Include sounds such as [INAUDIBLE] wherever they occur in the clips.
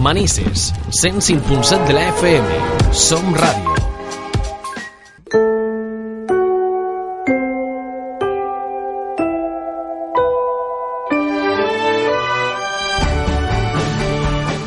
Manises, 105.7 de la FM. Som Ràdio.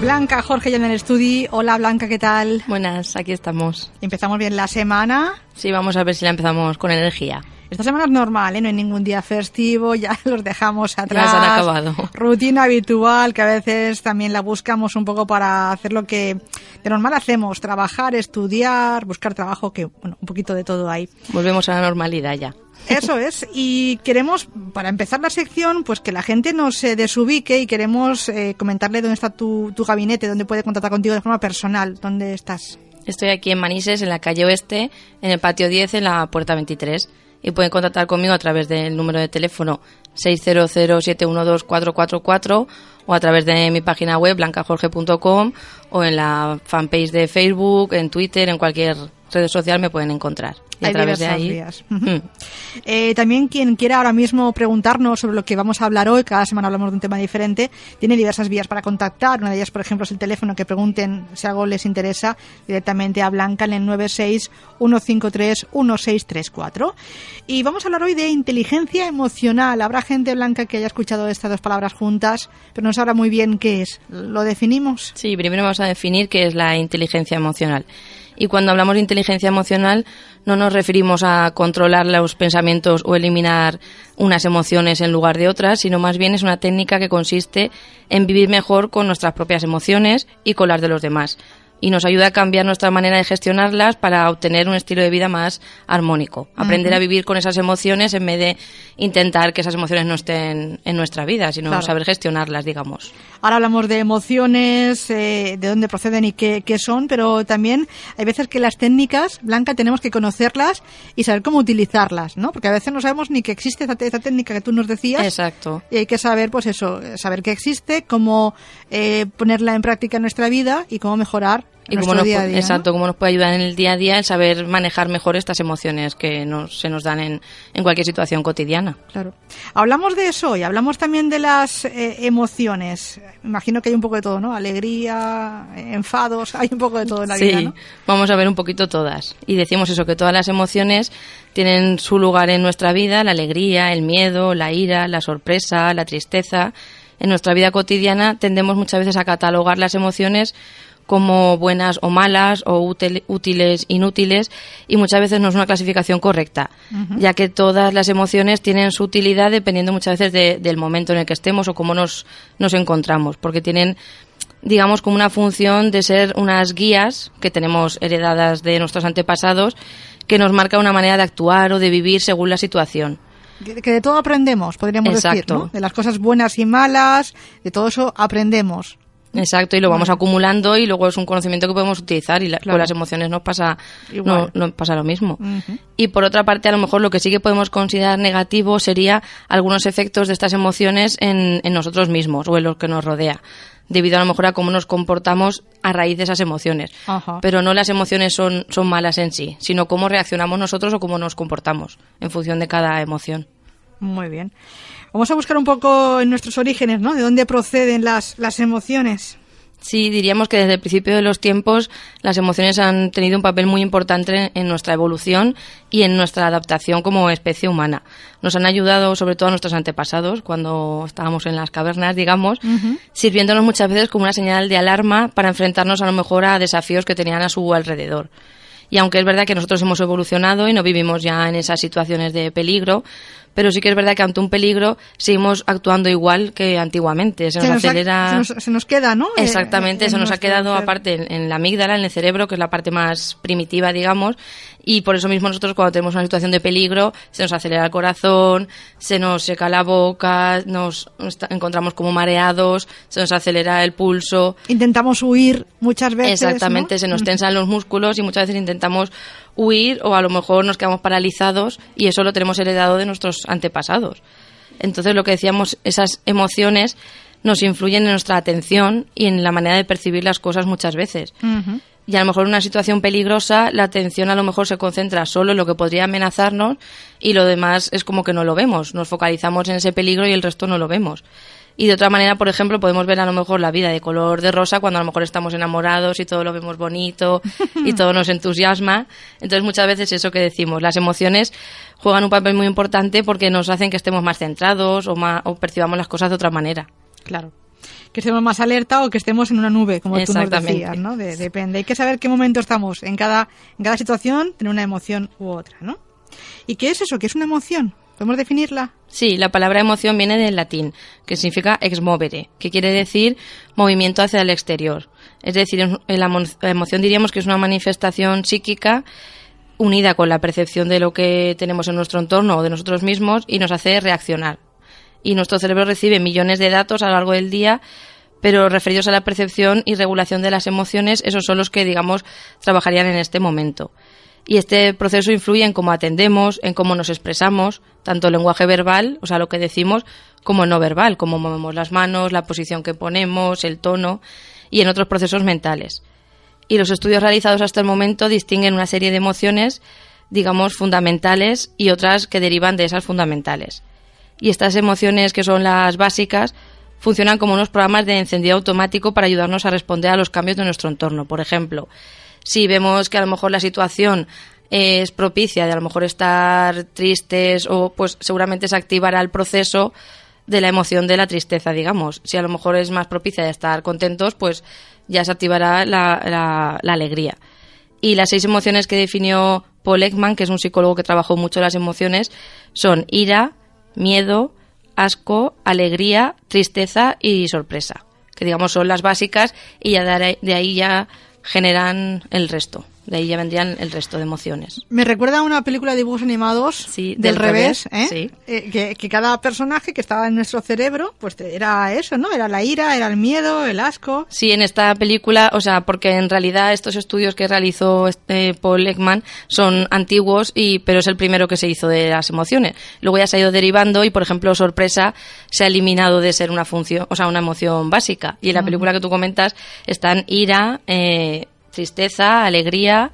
Blanca, Jorge ya en el estudio. Hola Blanca, ¿qué tal? Buenas, aquí estamos. Empezamos bien la semana. Sí, vamos a ver si la empezamos con energía. Esta semana es normal, ¿eh? no hay ningún día festivo, [LAUGHS] ya los dejamos atrás. Ya se han acabado. Rutina habitual que a veces también la buscamos un poco para hacer lo que de normal hacemos, trabajar, estudiar, buscar trabajo, que bueno, un poquito de todo hay. Volvemos a la normalidad ya. Eso es, y queremos, para empezar la sección, pues que la gente no se desubique y queremos eh, comentarle dónde está tu, tu gabinete, dónde puede contactar contigo de forma personal, dónde estás. Estoy aquí en Manises, en la calle Oeste, en el patio 10, en la puerta 23. Y pueden contactar conmigo a través del número de teléfono 600-712-444 o a través de mi página web blancajorge.com o en la fanpage de Facebook, en Twitter, en cualquier red social me pueden encontrar. Y Hay a través de ahí. [LAUGHS] Mm. Eh, también quien quiera ahora mismo preguntarnos sobre lo que vamos a hablar hoy, cada semana hablamos de un tema diferente, tiene diversas vías para contactar. Una de ellas, por ejemplo, es el teléfono que pregunten si algo les interesa directamente a Blanca en el 96-153-1634. Y vamos a hablar hoy de inteligencia emocional. Habrá gente, Blanca, que haya escuchado estas dos palabras juntas, pero no sabrá muy bien qué es. ¿Lo definimos? Sí, primero vamos a definir qué es la inteligencia emocional. Y cuando hablamos de inteligencia emocional no nos referimos a controlar los pensamientos o eliminar unas emociones en lugar de otras, sino más bien es una técnica que consiste en vivir mejor con nuestras propias emociones y con las de los demás. Y nos ayuda a cambiar nuestra manera de gestionarlas para obtener un estilo de vida más armónico. Aprender a vivir con esas emociones en vez de intentar que esas emociones no estén en nuestra vida, sino Claro. saber gestionarlas, digamos. Ahora hablamos de emociones, eh, de dónde proceden y qué, qué son, pero también hay veces que las técnicas, Blanca, tenemos que conocerlas y saber cómo utilizarlas, ¿no? Porque a veces no sabemos ni que existe esta, esta técnica que tú nos decías. Exacto. Y hay que saber, pues eso, saber que existe, cómo eh, ponerla en práctica en nuestra vida y cómo mejorar y cómo nos, día a pu- día. ¿no? exacto, cómo nos puede ayudar en el día a día el saber manejar mejor estas emociones que nos, se nos dan en, en cualquier situación cotidiana. Claro. Hablamos de eso y hablamos también de las eh, emociones. Imagino que hay un poco de todo, ¿no? Alegría, enfados, hay un poco de todo en la sí, vida, ¿no? vamos a ver un poquito todas. Y decimos eso, que todas las emociones tienen su lugar en nuestra vida, la alegría, el miedo, la ira, la sorpresa, la tristeza. En nuestra vida cotidiana tendemos muchas veces a catalogar las emociones como buenas o malas o útil- útiles, inútiles y muchas veces no es una clasificación correcta, ya que todas las emociones tienen su utilidad dependiendo muchas veces de- del momento en el que estemos o cómo nos, nos encontramos, porque tienen digamos, como una función de ser unas guías que tenemos heredadas de nuestros antepasados que nos marca una manera de actuar o de vivir según la situación. Que de todo aprendemos, podríamos decir. De las cosas buenas y malas, de todo eso aprendemos. Exacto, y lo vamos acumulando y luego es un conocimiento que podemos utilizar y la- Claro. con las emociones nos pasa, no, nos pasa lo mismo. Y por otra parte, a lo mejor lo que sí que podemos considerar negativo sería algunos efectos de estas emociones en, en nosotros mismos o en los que nos rodea, debido a lo mejor a cómo nos comportamos a raíz de esas emociones. Ajá. Pero no las emociones son, son malas en sí, sino cómo reaccionamos nosotros o cómo nos comportamos en función de cada emoción. Muy bien. Vamos a buscar un poco en nuestros orígenes, ¿no? De dónde proceden las, las emociones. Sí, diríamos que desde el principio de los tiempos las emociones han tenido un papel muy importante en nuestra evolución y en nuestra adaptación como especie humana. Nos han ayudado sobre todo a nuestros antepasados cuando estábamos en las cavernas, digamos, sirviéndonos muchas veces como una señal de alarma para enfrentarnos a lo mejor a desafíos que tenían a su alrededor. Y aunque es verdad que nosotros hemos evolucionado y no vivimos ya en esas situaciones de peligro, pero sí que es verdad que ante un peligro seguimos actuando igual que antiguamente. Se nos, ha- acelera. se nos, se nos queda, ¿no? Eh, Exactamente, en eso nos ha quedado aparte en, en la amígdala, en el cerebro, que es la parte más primitiva, digamos, y por eso mismo nosotros cuando tenemos una situación de peligro se nos acelera el corazón, se nos seca la boca, nos encontramos como mareados, se nos acelera el pulso. Intentamos huir muchas veces. Exactamente, ¿no? se nos tensan los músculos y muchas veces intentamos huir o a lo mejor nos quedamos paralizados y eso lo tenemos heredado de nuestros antepasados. Entonces, lo que decíamos, esas emociones nos influyen en nuestra atención y en la manera de percibir las cosas muchas veces. Y a lo mejor en una situación peligrosa, la atención a lo mejor se concentra solo en lo que podría amenazarnos y lo demás es como que no lo vemos. Nos focalizamos en ese peligro y el resto no lo vemos. Y de otra manera, por ejemplo, podemos ver a lo mejor la vida de color de rosa cuando a lo mejor estamos enamorados y todo lo vemos bonito y [LAUGHS] todo nos entusiasma. Entonces muchas veces eso que decimos, las emociones juegan un papel muy importante porque nos hacen que estemos más centrados o, más, o percibamos las cosas de otra manera. Claro. Que estemos más alerta o que estemos en una nube, como tú nos decías, ¿no? depende. Hay que saber qué momento estamos en cada, en cada situación, tener una emoción u otra, ¿no? ¿Y qué es eso? ¿Qué es una emoción? ¿Podemos definirla? Sí, la palabra emoción viene del latín, que significa ex movere, que quiere decir movimiento hacia el exterior. Es decir, la emoción diríamos que es una manifestación psíquica unida con la percepción de lo que tenemos en nuestro entorno o de nosotros mismos y nos hace reaccionar. Y nuestro cerebro recibe millones de datos a lo largo del día, pero referidos a la percepción y regulación de las emociones, esos son los que, digamos, trabajarían en este momento y este proceso influye en cómo atendemos, en cómo nos expresamos, tanto el lenguaje verbal, o sea, lo que decimos, como no verbal, cómo movemos las manos, la posición que ponemos, el tono y en otros procesos mentales. Y los estudios realizados hasta el momento distinguen una serie de emociones, digamos, fundamentales y otras que derivan de esas fundamentales. Y estas emociones, que son las básicas, funcionan como unos programas de encendido automático para ayudarnos a responder a los cambios de nuestro entorno. Por ejemplo, si vemos que a lo mejor la situación es propicia de a lo mejor estar tristes o pues seguramente se activará el proceso de la emoción de la tristeza, digamos. Si a lo mejor es más propicia de estar contentos, pues ya se activará la, la, alegría. Y las seis emociones que definió Paul Ekman, que es un psicólogo que trabajó mucho las emociones, son ira, miedo, asco, alegría, tristeza y sorpresa, que digamos son las básicas y ya de ahí ya generan el resto. De ahí ya vendrían el resto de emociones. Me recuerda a una película de dibujos animados del, revés, ¿eh? Eh, que, cada personaje que estaba en nuestro cerebro, pues era eso, ¿no? Era la ira, era el miedo, el asco. Sí, en esta película, o sea, porque en realidad estos estudios que realizó este Paul Ekman son antiguos, y pero es el primero que se hizo de las emociones. Luego ya se ha ido derivando y, por ejemplo, sorpresa se ha eliminado de ser una función, o sea, una emoción básica. Y en la película que tú comentas están ira, eh, tristeza, alegría,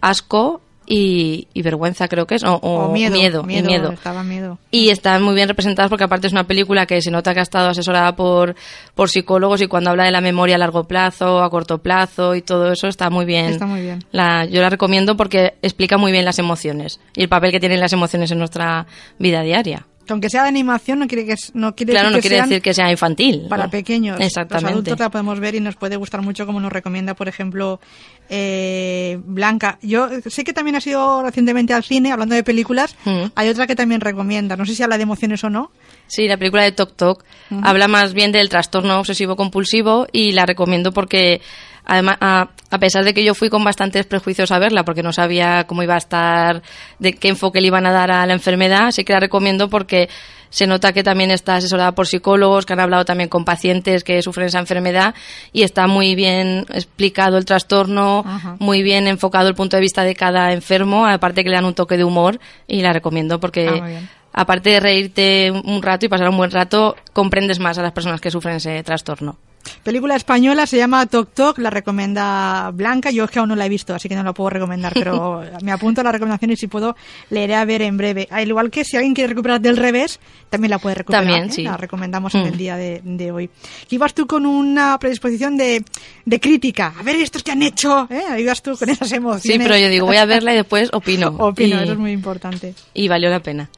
asco y, vergüenza creo que es, o, miedo, miedo, y miedo. miedo. Y están muy bien representadas porque aparte es una película que se nota que ha estado asesorada por, por psicólogos y cuando habla de la memoria a largo plazo, a corto plazo y todo eso está muy bien. Está muy bien. La, yo la recomiendo porque explica muy bien las emociones y el papel que tienen las emociones en nuestra vida diaria aunque sea de animación, no quiere que no quiere claro, decir no quiere decir que sea infantil. Para pequeños. Exactamente. Los adultos la podemos ver y nos puede gustar mucho, como nos recomienda, por ejemplo, eh, Blanca. Yo sé que también ha sido recientemente al cine, hablando de películas. Mm. Hay otra que también recomienda. No sé si habla de emociones o no. Sí, la película de Tok Tok habla más bien del trastorno obsesivo compulsivo y la recomiendo porque además a, pesar de que yo fui con bastantes prejuicios a verla porque no sabía cómo iba a estar, de qué enfoque le iban a dar a la enfermedad, sí que la recomiendo porque se nota que también está asesorada por psicólogos que han hablado también con pacientes que sufren esa enfermedad y está muy bien explicado el trastorno, muy bien enfocado el punto de vista de cada enfermo, aparte que le dan un toque de humor y la recomiendo porque ah, aparte de reírte un rato y pasar un buen rato, comprendes más a las personas que sufren ese trastorno. Película española, se llama Tok Tok, la recomienda Blanca. Yo es que aún no la he visto, así que no la puedo recomendar, pero [LAUGHS] me apunto a la recomendación y si puedo, leeré a ver en breve. Al igual que si alguien quiere recuperar del revés, también la puede recuperar. También, ¿eh? sí. La recomendamos en el mm. día de, hoy. ibas tú con una predisposición de, de crítica. A ver, estos que han hecho, ¿eh? Ibas tú con esas emociones. Sí, pero yo digo, voy a verla y después opino. [LAUGHS] opino, eso es muy importante. Y valió la pena.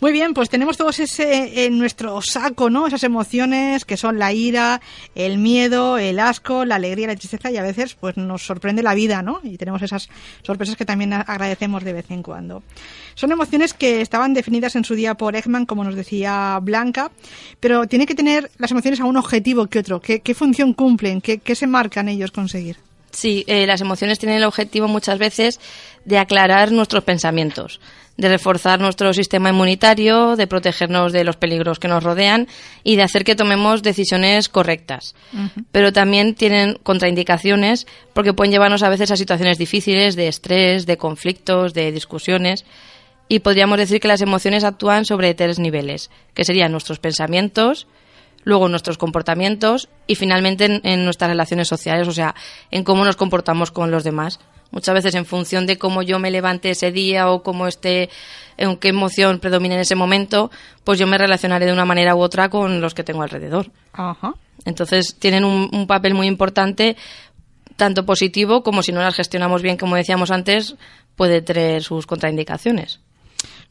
Muy bien, pues tenemos todos ese en nuestro saco, ¿no? Esas emociones que son la ira, el miedo, el asco, la alegría, la tristeza y a veces pues nos sorprende la vida, ¿no? Y tenemos esas sorpresas que también agradecemos de vez en cuando. Son emociones que estaban definidas en su día por Ekman, como nos decía Blanca, pero tiene que tener las emociones a un objetivo que otro. ¿Qué, función cumplen? ¿Qué, ¿Qué se marcan ellos conseguir? Sí, eh, las emociones tienen el objetivo muchas veces de aclarar nuestros pensamientos, de reforzar nuestro sistema inmunitario, de protegernos de los peligros que nos rodean y de hacer que tomemos decisiones correctas. Pero también tienen contraindicaciones porque pueden llevarnos a veces a situaciones difíciles de estrés, de conflictos, de discusiones. Y podríamos decir que las emociones actúan sobre tres niveles, que serían nuestros pensamientos, luego nuestros comportamientos y finalmente en, nuestras relaciones sociales, o sea, en cómo nos comportamos con los demás. Muchas veces en función de cómo yo me levante ese día o cómo esté, en qué emoción predomine en ese momento, pues yo me relacionaré de una manera u otra con los que tengo alrededor. Ajá. Entonces tienen un, un papel muy importante, tanto positivo como si no las gestionamos bien, como decíamos antes, puede tener sus contraindicaciones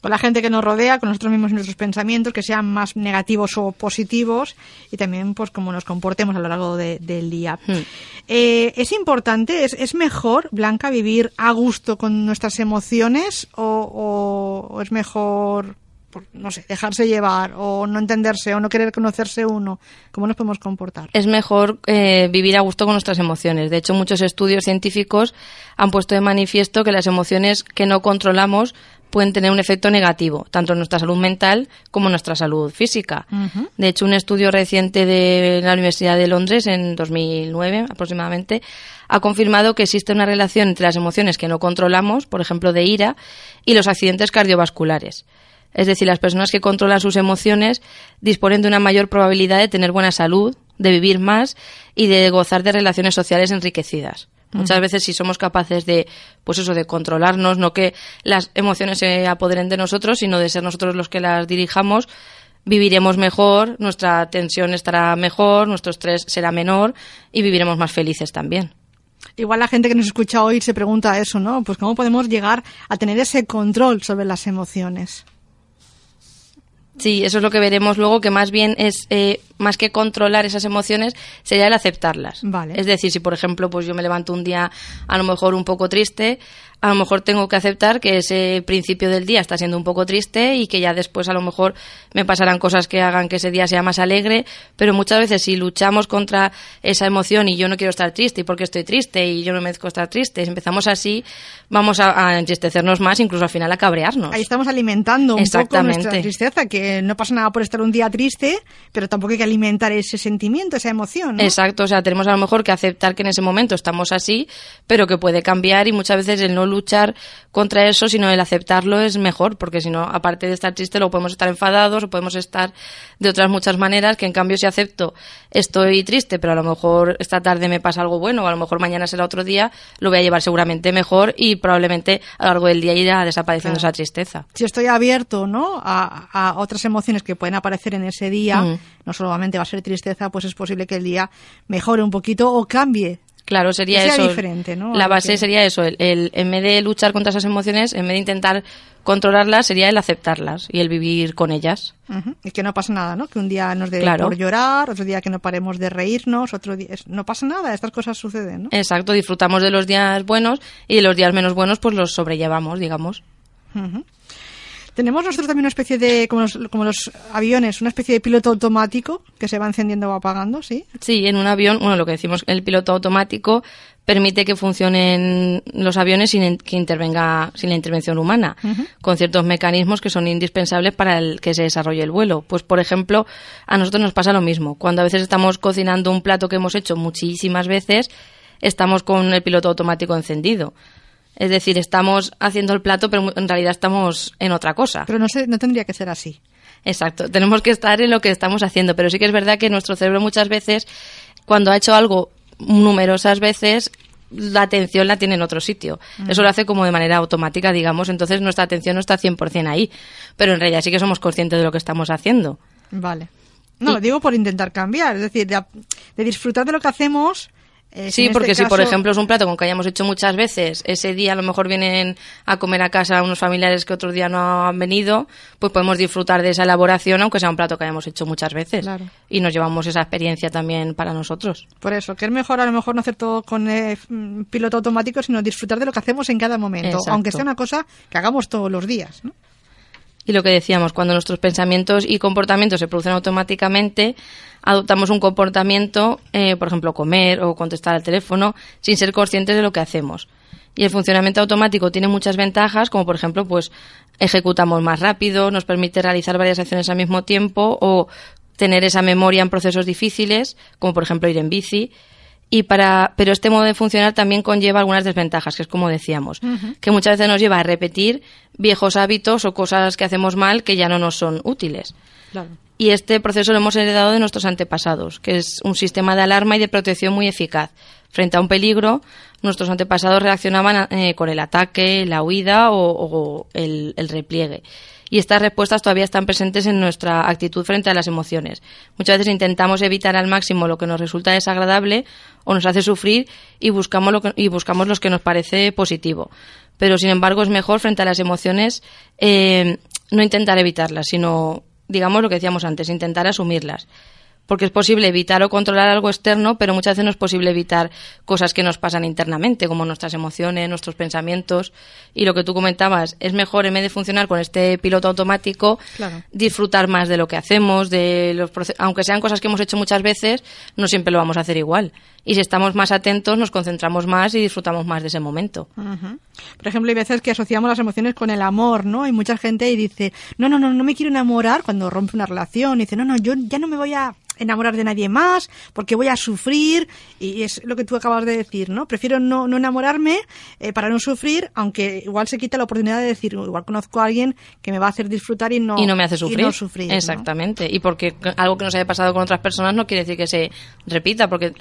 con la gente que nos rodea, con nosotros mismos y nuestros pensamientos, que sean más negativos o positivos, y también pues cómo nos comportemos a lo largo del día. Hmm. Eh, ¿Es importante, es, es, mejor, Blanca, vivir a gusto con nuestras emociones o, o es mejor no sé, dejarse llevar o no entenderse o no querer conocerse uno? ¿Cómo nos podemos comportar? Es mejor eh, vivir a gusto con nuestras emociones. De hecho, muchos estudios científicos han puesto de manifiesto que las emociones que no controlamos pueden tener un efecto negativo, tanto en nuestra salud mental como en nuestra salud física. De hecho, un estudio reciente de la Universidad de Londres, en 2009 aproximadamente, ha confirmado que existe una relación entre las emociones que no controlamos, por ejemplo, de ira, y los accidentes cardiovasculares. Es decir, las personas que controlan sus emociones disponen de una mayor probabilidad de tener buena salud, de vivir más y de gozar de relaciones sociales enriquecidas. Muchas veces si somos capaces de, pues eso, de controlarnos, no que las emociones se apoderen de nosotros, sino de ser nosotros los que las dirijamos, viviremos mejor, nuestra tensión estará mejor, nuestro estrés será menor y viviremos más felices también. Igual la gente que nos escucha hoy se pregunta eso, ¿no? Pues cómo podemos llegar a tener ese control sobre las emociones. Sí, eso es lo que veremos luego, que más bien es, eh, más que controlar esas emociones, sería el aceptarlas. Vale. Es decir, si por ejemplo, pues yo me levanto un día a lo mejor un poco triste, a lo mejor tengo que aceptar que ese principio del día está siendo un poco triste y que ya después a lo mejor me pasarán cosas que hagan que ese día sea más alegre, pero muchas veces si luchamos contra esa emoción y yo no quiero estar triste y porque estoy triste y yo no merezco estar triste, si empezamos así, vamos a, a, entristecernos más, incluso al final a cabrearnos. Ahí estamos alimentando un poco nuestra tristeza, que no pasa nada por estar un día triste, pero tampoco hay que alimentar ese sentimiento, esa emoción. ¿no? Exacto, o sea, tenemos a lo mejor que aceptar que en ese momento estamos así, pero que puede cambiar y muchas veces el no luchar contra eso, sino el aceptarlo es mejor, porque si no, aparte de estar triste, luego podemos estar enfadados o podemos estar de otras muchas maneras, que en cambio si acepto estoy triste, pero a lo mejor esta tarde me pasa algo bueno, o a lo mejor mañana será otro día, lo voy a llevar seguramente mejor y probablemente a lo largo del día irá desapareciendo claro. esa tristeza. Si estoy abierto ¿no? a, a, otras emociones que pueden aparecer en ese día, mm. no va a ser tristeza, pues es posible que el día mejore un poquito o cambie Claro, sería eso. diferente, ¿no? La base que... sería eso. El, el, en vez de luchar contra esas emociones, en vez de intentar controlarlas, sería el aceptarlas y el vivir con ellas. Uh -huh. Y que no pasa nada, ¿no? Que un día nos dé claro. por llorar, otro día que no paremos de reírnos, otro día... No pasa nada, estas cosas suceden, ¿no? Exacto, disfrutamos de los días buenos y de los días menos buenos pues los sobrellevamos, digamos. Uh -huh. Tenemos nosotros también una especie de, como los, como los, aviones, una especie de piloto automático que se va encendiendo o apagando, ¿sí? Sí, en un avión, bueno, lo que decimos, el piloto automático permite que funcionen los aviones sin que intervenga, sin la intervención humana, uh -huh. con ciertos mecanismos que son indispensables para el, que se desarrolle el vuelo. Pues, por ejemplo, a nosotros nos pasa lo mismo. Cuando a veces estamos cocinando un plato que hemos hecho muchísimas veces, estamos con el piloto automático encendido. Es decir, estamos haciendo el plato, pero en realidad estamos en otra cosa. Pero no, sé, no tendría que ser así. Exacto, tenemos que estar en lo que estamos haciendo, pero sí que es verdad que nuestro cerebro muchas veces, cuando ha hecho algo numerosas veces, la atención la tiene en otro sitio. Eso lo hace como de manera automática, digamos, entonces nuestra atención no está 100% ahí, pero en realidad sí que somos conscientes de lo que estamos haciendo. Vale. No, y... lo digo por intentar cambiar, es decir, de, de disfrutar de lo que hacemos eh, sí, porque este si caso... por ejemplo es un plato con que hayamos hecho muchas veces, ese día a lo mejor vienen a comer a casa unos familiares que otro día no han venido, pues podemos disfrutar de esa elaboración aunque sea un plato que hayamos hecho muchas veces. Claro. Y nos llevamos esa experiencia también para nosotros. Por eso, que es mejor a lo mejor no hacer todo con eh, piloto automático, sino disfrutar de lo que hacemos en cada momento, Exacto. aunque sea una cosa que hagamos todos los días, ¿no? Y lo que decíamos, cuando nuestros pensamientos y comportamientos se producen automáticamente, adoptamos un comportamiento, eh, por ejemplo, comer o contestar al teléfono, sin ser conscientes de lo que hacemos. Y el funcionamiento automático tiene muchas ventajas, como por ejemplo, pues ejecutamos más rápido, nos permite realizar varias acciones al mismo tiempo o tener esa memoria en procesos difíciles, como por ejemplo ir en bici. Y para, pero este modo de funcionar también conlleva algunas desventajas, que es como decíamos, uh -huh. que muchas veces nos lleva a repetir viejos hábitos o cosas que hacemos mal que ya no nos son útiles. Claro. Y este proceso lo hemos heredado de nuestros antepasados, que es un sistema de alarma y de protección muy eficaz. frente a un peligro, nuestros antepasados reaccionaban eh, con el ataque, la huida o, el, repliegue. Y estas respuestas todavía están presentes en nuestra actitud frente a las emociones. Muchas veces intentamos evitar al máximo lo que nos resulta desagradable o nos hace sufrir y buscamos, lo que, y buscamos lo que nos parece positivo. Pero, sin embargo, es mejor frente a las emociones eh, no intentar evitarlas, sino, digamos lo que decíamos antes, intentar asumirlas porque es posible evitar o controlar algo externo, pero muchas veces no es posible evitar cosas que nos pasan internamente, como nuestras emociones, nuestros pensamientos. Y lo que tú comentabas, es mejor en vez de funcionar con este piloto automático, disfrutar más de lo que hacemos, de los aunque sean cosas que hemos hecho muchas veces, no siempre lo vamos a hacer igual. Y si estamos más atentos, nos concentramos más y disfrutamos más de ese momento. Por ejemplo, hay veces que asociamos las emociones con el amor, ¿no? Hay mucha gente y dice, no, no, no, no me quiero enamorar cuando rompe una relación. Y dice, no, no, yo ya no me voy a enamorar de nadie más, porque voy a sufrir, y es lo que tú acabas de decir, ¿no? Prefiero no, no enamorarme eh, para no sufrir, aunque igual se quita la oportunidad de decir, igual conozco a alguien que me va a hacer disfrutar y no, y no me hace sufrir. Exactamente. Y porque algo que nos haya pasado con otras personas no quiere decir que se repita, porque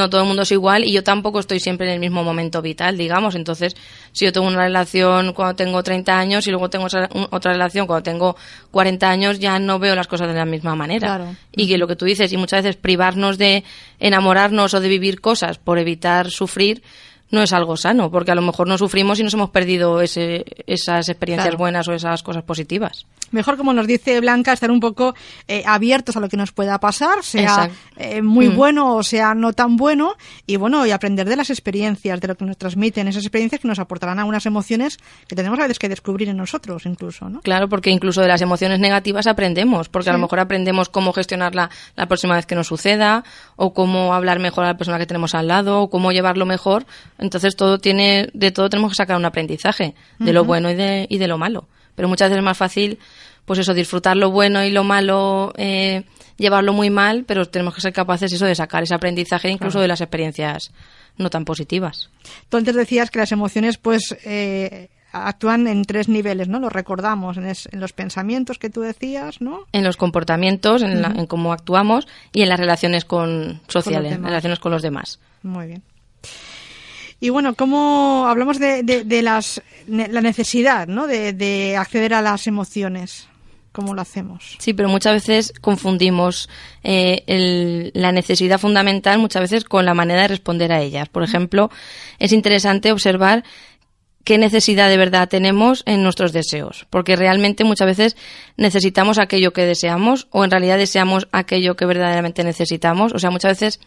no todo el mundo es igual y yo tampoco estoy siempre en el mismo momento vital, digamos. Entonces, si yo tengo una relación cuando tengo 30 años y luego tengo otra relación cuando tengo 40 años, ya no veo las cosas de la misma manera. Y que lo que tú dices, y muchas veces privarnos de enamorarnos o de vivir cosas por evitar sufrir, no es algo sano, porque a lo mejor no sufrimos y nos hemos perdido ese, esas experiencias buenas o esas cosas positivas mejor, como nos dice Blanca, estar un poco eh, abiertos a lo que nos pueda pasar, sea eh, muy mm. bueno o sea no tan bueno, y bueno, y aprender de las experiencias, de lo que nos transmiten, esas experiencias que nos aportarán algunas emociones que tenemos a veces que descubrir en nosotros incluso, ¿no? Claro, porque incluso de las emociones negativas aprendemos, porque a lo mejor aprendemos cómo gestionarla la próxima vez que nos suceda, o cómo hablar mejor a la persona que tenemos al lado, o cómo llevarlo mejor. Entonces todo tiene, de todo tenemos que sacar un aprendizaje, de lo bueno y de, y de lo malo pero muchas veces es más fácil, pues eso, disfrutar lo bueno y lo malo, eh, llevarlo muy mal, pero tenemos que ser capaces eso de sacar ese aprendizaje incluso de las experiencias no tan positivas. Tú antes decías que las emociones, pues, eh, actúan en tres niveles, ¿no? Lo recordamos en, los pensamientos que tú decías, ¿no? En los comportamientos, en, cómo actuamos y en las relaciones con sociales, en las relaciones con los demás. Muy bien. Y bueno, ¿cómo hablamos de, de, las, la necesidad ¿no? de, acceder a las emociones? ¿Cómo lo hacemos? Sí, pero muchas veces confundimos eh, la necesidad fundamental muchas veces con la manera de responder a ellas. Por ejemplo, es interesante observar qué necesidad de verdad tenemos en nuestros deseos, porque realmente muchas veces necesitamos aquello que deseamos o en realidad deseamos aquello que verdaderamente necesitamos. O sea, muchas veces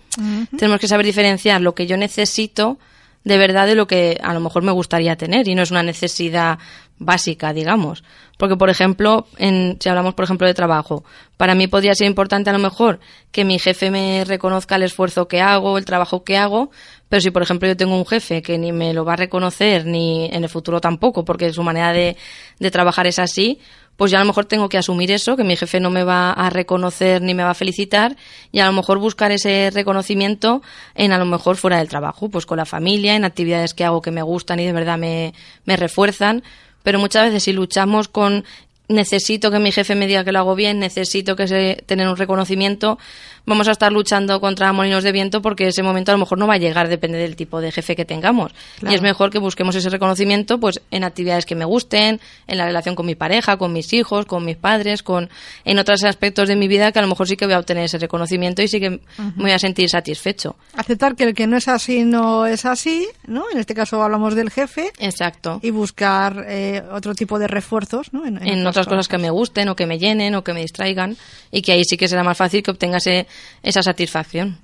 tenemos que saber diferenciar lo que yo necesito de verdad de lo que a lo mejor me gustaría tener y no es una necesidad básica, digamos. Porque, por ejemplo, en, si hablamos, por ejemplo, de trabajo, para mí podría ser importante a lo mejor que mi jefe me reconozca el esfuerzo que hago, el trabajo que hago, pero si, por ejemplo, yo tengo un jefe que ni me lo va a reconocer, ni en el futuro tampoco, porque su manera de, de trabajar es así, pues ya a lo mejor tengo que asumir eso, que mi jefe no me va a reconocer ni me va a felicitar y a lo mejor buscar ese reconocimiento en a lo mejor fuera del trabajo, pues con la familia, en actividades que hago que me gustan y de verdad me, me refuerzan. Pero muchas veces si luchamos con necesito que mi jefe me diga que lo hago bien, necesito que se, tener un reconocimiento, vamos a estar luchando contra molinos de viento porque ese momento a lo mejor no va a llegar, depende del tipo de jefe que tengamos. Y es mejor que busquemos ese reconocimiento pues en actividades que me gusten, en la relación con mi pareja, con mis hijos, con mis padres, con en otros aspectos de mi vida que a lo mejor sí que voy a obtener ese reconocimiento y sí que me voy a sentir satisfecho. Aceptar que el que no es así no es así, ¿no? En este caso hablamos del jefe. Exacto. Y buscar eh, otro tipo de refuerzos, ¿no? En, otras cosas que me gusten o que me llenen o que me distraigan y que ahí sí que será más fácil que obtengase esa satisfacción.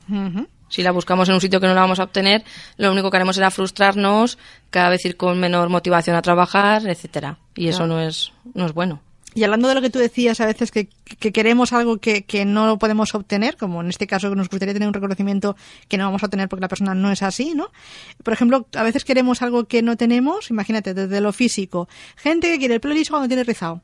Si la buscamos en un sitio que no la vamos a obtener, lo único que haremos será frustrarnos, cada vez ir con menor motivación a trabajar, etcétera. Y eso no es, no es bueno. Y hablando de lo que tú decías, a veces que, queremos algo que, que, no podemos obtener, como en este caso que nos gustaría tener un reconocimiento que no vamos a obtener porque la persona no es así, ¿no? Por ejemplo, a veces queremos algo que no tenemos, imagínate, desde lo físico. Gente que quiere el pelo liso cuando tiene rizado.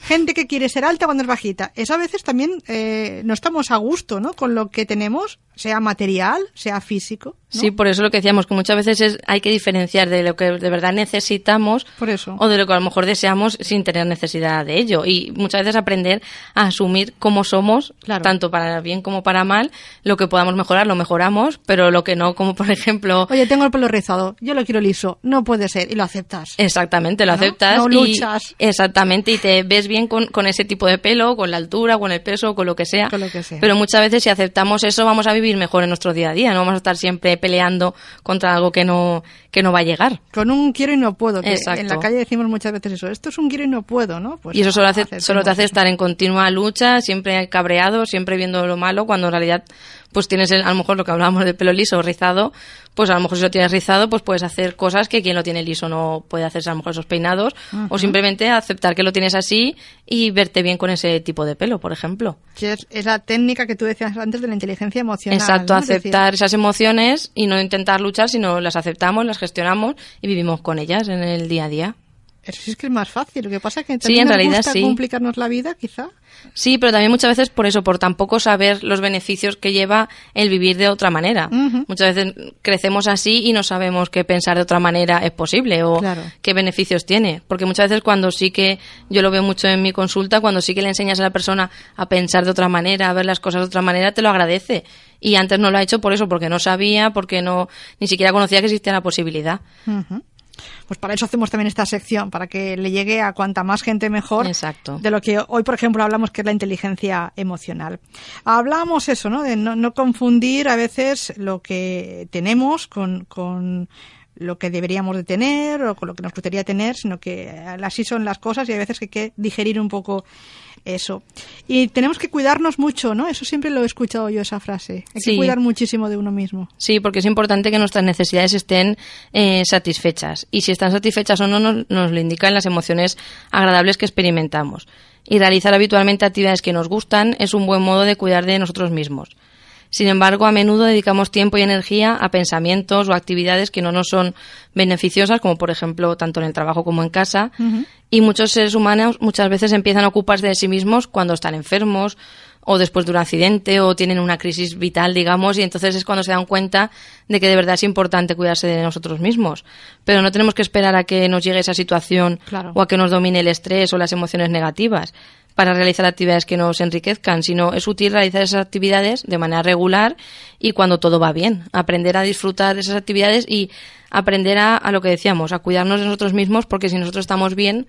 Gente que quiere ser alta cuando es bajita. Eso a veces también eh, no estamos a gusto, ¿no? Con lo que tenemos sea material, sea físico. Sí, por eso lo que decíamos, que muchas veces es, hay que diferenciar de lo que de verdad necesitamos Por eso. o de lo que a lo mejor deseamos sin tener necesidad de ello. Y muchas veces aprender a asumir cómo somos, Claro. tanto para bien como para mal, lo que podamos mejorar lo mejoramos, pero lo que no, como por ejemplo, Oye, tengo el pelo rizado, yo lo quiero liso, no puede ser, y lo aceptas. Exactamente, lo ¿No? aceptas No y luchas. exactamente y te ves bien con, con ese tipo de pelo, con la altura, con el peso, con lo que sea. Con lo que sea. Pero muchas veces si aceptamos eso vamos a vivir mejor en nuestro día a día, no vamos a estar siempre peleando contra algo que no que no va a llegar. Con un quiero y no puedo, que Exacto. en la calle decimos muchas veces eso, esto es un quiero y no puedo, ¿no? Pues y eso solo, hace, solo te hace estar en continua lucha, siempre cabreado, siempre viendo lo malo, cuando en realidad pues tienes el- a lo mejor lo que hablábamos del pelo liso o rizado, pues a lo mejor si lo tienes rizado, pues puedes hacer cosas que quien lo tiene liso no puede hacerse a lo mejor esos peinados, o simplemente aceptar que lo tienes así y verte bien con ese tipo de pelo, por ejemplo. Que es, es la técnica que tú decías antes de la inteligencia emocional. Exacto, aceptar esas emociones y no intentar luchar, sino las aceptamos, las gestionamos y vivimos con ellas en el día a día. Eso sí es que es más fácil. Lo que pasa es que Sí, también en nos realidad gusta sí. complicarnos la vida, quizá. Sí, pero también muchas veces por eso, por tampoco saber los beneficios que lleva el vivir de otra manera. Muchas veces crecemos así y no sabemos que pensar de otra manera es posible o Claro. qué beneficios tiene. Porque muchas veces cuando sí que, yo lo veo mucho en mi consulta, cuando sí que le enseñas a la persona a pensar de otra manera, a ver las cosas de otra manera, te lo agradece. Y antes no lo ha hecho por eso, porque no sabía, porque no, ni siquiera conocía que existía la posibilidad. Pues para eso hacemos también esta sección, para que le llegue a cuanta más gente mejor. Exacto. De lo que hoy, por ejemplo, hablamos que es la inteligencia emocional. Hablábamos eso, ¿no? De no, no confundir a veces lo que tenemos con, con lo que deberíamos de tener o con lo que nos gustaría tener, sino que así son las cosas y a veces hay que digerir un poco eso. Y tenemos que cuidarnos mucho, ¿no? Eso siempre lo he escuchado yo, esa frase. Hay que cuidar muchísimo de uno mismo. Sí, porque es importante que nuestras necesidades estén eh, satisfechas. Y si están satisfechas o no, nos, nos lo indican las emociones agradables que experimentamos. Y realizar habitualmente actividades que nos gustan es un buen modo de cuidar de nosotros mismos. Sin embargo, a menudo dedicamos tiempo y energía a pensamientos o actividades que no nos son beneficiosas, como por ejemplo tanto en el trabajo como en casa. Y muchos seres humanos muchas veces empiezan a ocuparse de sí mismos cuando están enfermos o después de un accidente o tienen una crisis vital, digamos, y entonces es cuando se dan cuenta de que de verdad es importante cuidarse de nosotros mismos. Pero no tenemos que esperar a que nos llegue esa situación Claro. o a que nos domine el estrés o las emociones negativas para realizar actividades que nos enriquezcan, sino es útil realizar esas actividades de manera regular y cuando todo va bien. Aprender a disfrutar de esas actividades y aprender a, a lo que decíamos, a cuidarnos de nosotros mismos, porque si nosotros estamos bien,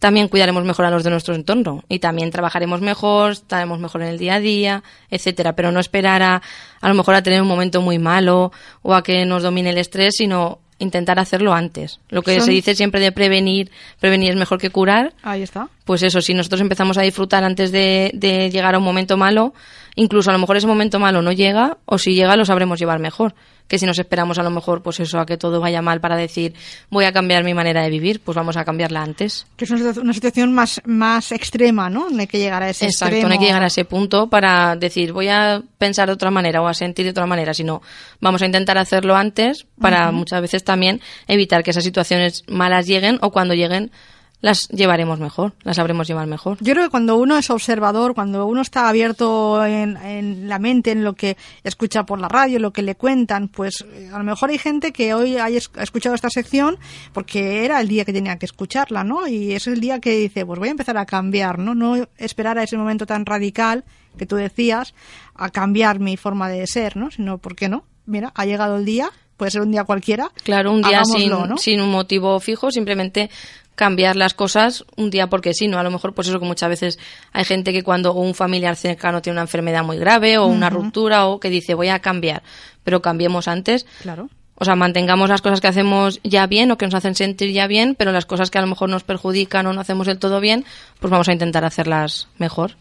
también cuidaremos mejor a los de nuestro entorno y también trabajaremos mejor, estaremos mejor en el día a día, etcétera, pero no esperar a a lo mejor a tener un momento muy malo o a que nos domine el estrés, sino intentar hacerlo antes. Lo que Son- se dice siempre de prevenir, prevenir es mejor que curar, Ahí está. pues eso, si nosotros empezamos a disfrutar antes de, de llegar a un momento malo, incluso a lo mejor ese momento malo no llega, o si llega lo sabremos llevar mejor. Que si nos esperamos a lo mejor, pues eso, a que todo vaya mal para decir voy a cambiar mi manera de vivir, pues vamos a cambiarla antes. Que es una, situa- una situación más, más extrema, ¿no? No hay que llegar a ese Exacto, extremo. no hay que llegar a ese punto para decir voy a pensar de otra manera o a sentir de otra manera, sino vamos a intentar hacerlo antes para muchas veces también evitar que esas situaciones malas lleguen o cuando lleguen las llevaremos mejor, las sabremos llevar mejor. Yo creo que cuando uno es observador, cuando uno está abierto en, en la mente, en lo que escucha por la radio, lo que le cuentan, pues eh, a lo mejor hay gente que hoy ha escuchado esta sección porque era el día que tenía que escucharla, ¿no? Y es el día que dice, pues voy a empezar a cambiar, ¿no? No esperar a ese momento tan radical que tú decías, a cambiar mi forma de ser, ¿no? Sino, ¿por qué no? Mira, ha llegado el día, puede ser un día cualquiera. Claro, un día sin, hagámoslo, ¿no? sin un motivo fijo, simplemente cambiar las cosas un día porque sí, ¿no? A lo mejor pues eso que muchas veces hay gente que cuando un familiar cercano tiene una enfermedad muy grave o una ruptura o que dice voy a cambiar, pero cambiemos antes. Claro. O sea, mantengamos las cosas que hacemos ya bien o que nos hacen sentir ya bien, pero las cosas que a lo mejor nos perjudican o no hacemos del todo bien, pues vamos a intentar hacerlas mejor.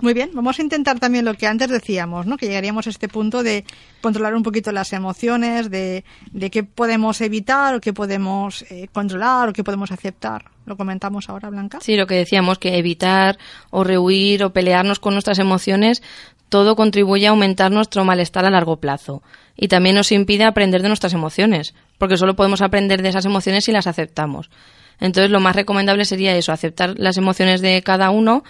Muy bien, vamos a intentar también lo que antes decíamos, ¿no? Que llegaríamos a este punto de controlar un poquito las emociones, de, de qué podemos evitar o qué podemos eh, controlar o qué podemos aceptar. ¿Lo comentamos ahora, Blanca? Sí, lo que decíamos, que evitar o rehuir o pelearnos con nuestras emociones, todo contribuye a aumentar nuestro malestar a largo plazo. Y también nos impide aprender de nuestras emociones, porque solo podemos aprender de esas emociones si las aceptamos. Entonces, lo más recomendable sería eso, aceptar las emociones de cada uno,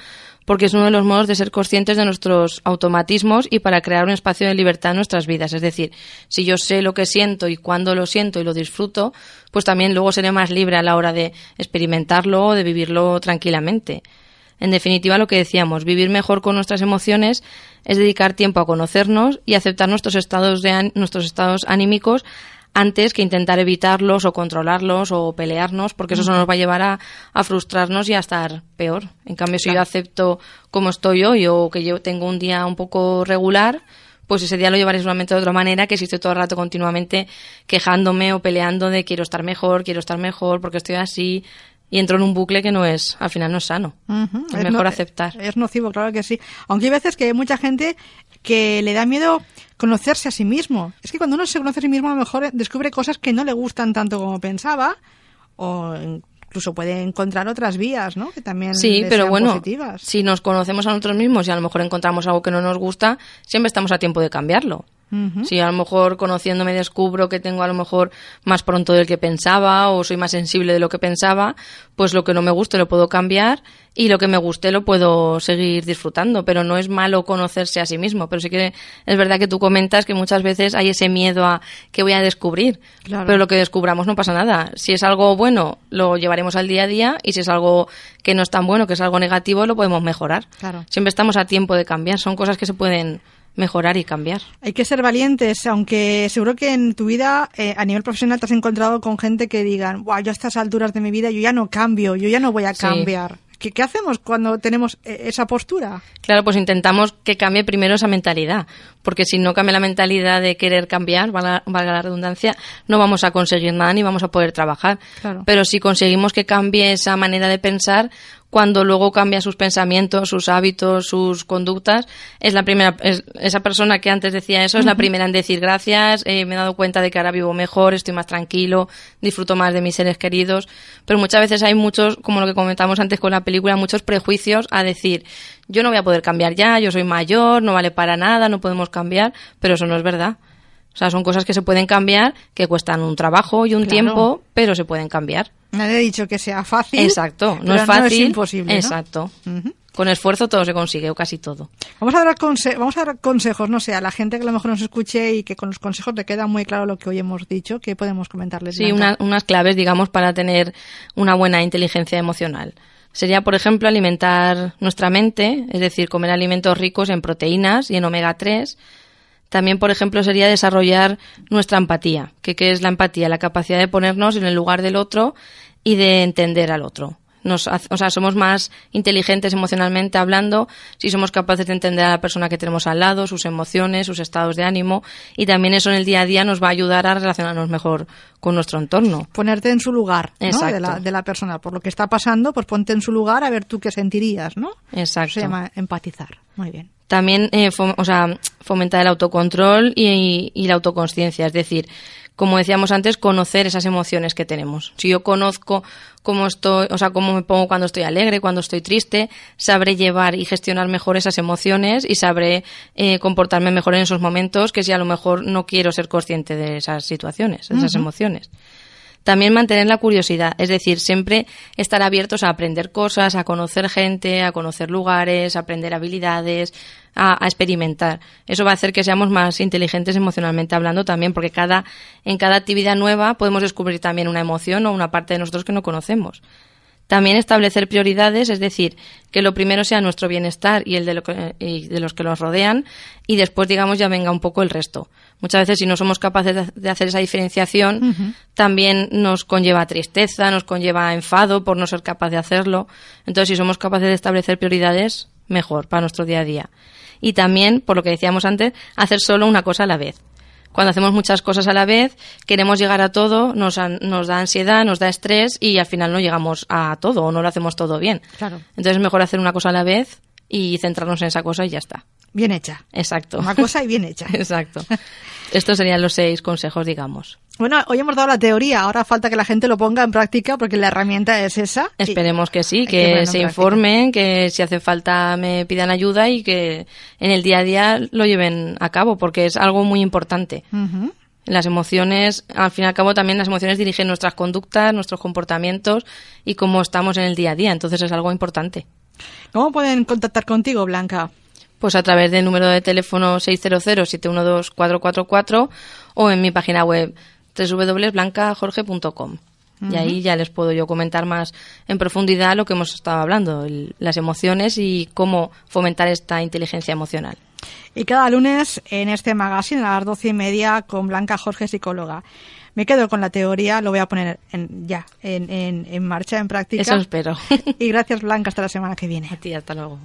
porque es uno de los modos de ser conscientes de nuestros automatismos y para crear un espacio de libertad en nuestras vidas. Es decir, si yo sé lo que siento y cuándo lo siento y lo disfruto, pues también luego seré más libre a la hora de experimentarlo o de vivirlo tranquilamente. En definitiva, lo que decíamos, vivir mejor con nuestras emociones es dedicar tiempo a conocernos y aceptar nuestros estados, de, nuestros estados anímicos antes que intentar evitarlos o controlarlos o pelearnos, porque eso nos va a llevar a, frustrarnos y a estar peor. En cambio, si yo acepto cómo estoy hoy o que yo tengo un día un poco regular, pues ese día lo llevaré solamente de otra manera que si estoy todo el rato continuamente quejándome o peleando de quiero estar mejor, quiero estar mejor, porque estoy así, y entro en un bucle que no es, al final no es sano. Es, mejor aceptar. Es nocivo, claro que sí. Aunque hay veces que hay mucha gente que le da miedo conocerse a sí mismo. Es que cuando uno se conoce a sí mismo, a lo mejor descubre cosas que no le gustan tanto como pensaba, o incluso puede encontrar otras vías, ¿no? Que también sí, pero bueno, si nos conocemos a nosotros mismos y a lo mejor encontramos algo que no nos gusta, siempre estamos a tiempo de cambiarlo. Si a lo mejor conociéndome descubro que tengo a lo mejor más pronto del que pensaba o soy más sensible de lo que pensaba, pues lo que no me guste lo puedo cambiar y lo que me guste lo puedo seguir disfrutando. Pero no es malo conocerse a sí mismo. Pero sí que es verdad que tú comentas que muchas veces hay ese miedo a que voy a descubrir. Pero lo que descubramos no pasa nada. Si es algo bueno, lo llevaremos al día a día y si es algo que no es tan bueno, que es algo negativo, lo podemos mejorar. Siempre estamos a tiempo de cambiar. Son cosas que se pueden mejorar y cambiar. Hay que ser valientes, aunque seguro que en tu vida eh, a nivel profesional te has encontrado con gente que digan, yo a estas alturas de mi vida yo ya no cambio, yo ya no voy a cambiar. ¿Qué, ¿Qué, hacemos cuando tenemos eh, esa postura? Claro, pues intentamos que cambie primero esa mentalidad, porque si no cambia la mentalidad de querer cambiar, valga, la redundancia, no vamos a conseguir nada ni vamos a poder trabajar. Pero si conseguimos que cambie esa manera de pensar, cuando luego cambia sus pensamientos, sus hábitos, sus conductas, es la primera, esa persona que antes decía eso es la primera en decir gracias, eh, me he dado cuenta de que ahora vivo mejor, estoy más tranquilo, disfruto más de mis seres queridos, pero muchas veces hay muchos, como lo que comentamos antes con la película, muchos prejuicios a decir, yo no voy a poder cambiar ya, yo soy mayor, no vale para nada, no podemos cambiar, pero eso no es verdad. O sea, son cosas que se pueden cambiar, que cuestan un trabajo y un tiempo, pero se pueden cambiar. Nadie ha dicho que sea fácil. Exacto, no es fácil. es imposible. Exacto. Con esfuerzo todo se consigue, o casi todo. Vamos a, dar vamos a dar consejos, no sé, a la gente que a lo mejor nos escuche y que con los consejos le queda muy claro lo que hoy hemos dicho, ¿qué podemos comentarles? Sí, unas claves, digamos, para tener una buena inteligencia emocional. Sería, por ejemplo, alimentar nuestra mente, es decir, comer alimentos ricos en proteínas y en omega 3, también, por ejemplo, sería desarrollar nuestra empatía. ¿Qué, ¿Qué es la empatía? La capacidad de ponernos en el lugar del otro y de entender al otro. Nos, o sea, somos más inteligentes emocionalmente hablando si somos capaces de entender a la persona que tenemos al lado, sus emociones, sus estados de ánimo y también eso en el día a día nos va a ayudar a relacionarnos mejor con nuestro entorno. Ponerte en su lugar ¿no? de, la, de la persona. Por lo que está pasando, pues ponte en su lugar a ver tú qué sentirías, ¿no? Exacto. se llama empatizar. Muy bien también eh, o sea, fomentar el autocontrol y, la autoconsciencia, es decir, como decíamos antes, conocer esas emociones que tenemos. Si yo conozco cómo estoy, o sea, cómo me pongo cuando estoy alegre, cuando estoy triste, sabré llevar y gestionar mejor esas emociones y sabré eh, comportarme mejor en esos momentos que si a lo mejor no quiero ser consciente de esas situaciones, de esas emociones. También mantener la curiosidad, es decir, siempre estar abiertos a aprender cosas, a conocer gente, a conocer lugares, a aprender habilidades, a, experimentar. Eso va a hacer que seamos más inteligentes emocionalmente hablando también, porque cada, en cada actividad nueva podemos descubrir también una emoción o una parte de nosotros que no conocemos. También establecer prioridades, es decir, que lo primero sea nuestro bienestar y el de, lo de los que nos rodean y después, digamos, ya venga un poco el resto. Muchas veces, si no somos capaces de hacer esa diferenciación, también nos conlleva tristeza, nos conlleva enfado por no ser capaz de hacerlo. Entonces, si somos capaces de establecer prioridades, mejor para nuestro día a día. Y también, por lo que decíamos antes, hacer solo una cosa a la vez cuando hacemos muchas cosas a la vez, queremos llegar a todo, nos, nos da ansiedad, nos da estrés y al final no llegamos a todo o no lo hacemos todo bien. Claro. Entonces es mejor hacer una cosa a la vez y centrarnos en esa cosa y ya está. Bien hecha. Exacto. Una cosa y bien hecha. [LAUGHS] Exacto. Estos serían los seis consejos, digamos. Bueno, hoy hemos dado la teoría, ahora falta que la gente lo ponga en práctica porque la herramienta es esa. Esperemos que sí, que, se informen, que si hace falta me pidan ayuda y que en el día a día lo lleven a cabo porque es algo muy importante. Las emociones, al fin y al cabo, también las emociones dirigen nuestras conductas, nuestros comportamientos y cómo estamos en el día a día. Entonces es algo importante. ¿Cómo pueden contactar contigo, Blanca? Pues a través del número de teléfono 600-712-444 o en mi página web www.blancajorge.com. Y ahí ya les puedo yo comentar más en profundidad lo que hemos estado hablando, el- las emociones y cómo fomentar esta inteligencia emocional. Y cada lunes en este magazine a las doce y media con Blanca Jorge, psicóloga. Me quedo con la teoría, lo voy a poner en- ya en, en- en marcha, en práctica. Eso espero. [LAUGHS] Y gracias, Blanca, hasta la semana que viene. A ti, hasta luego.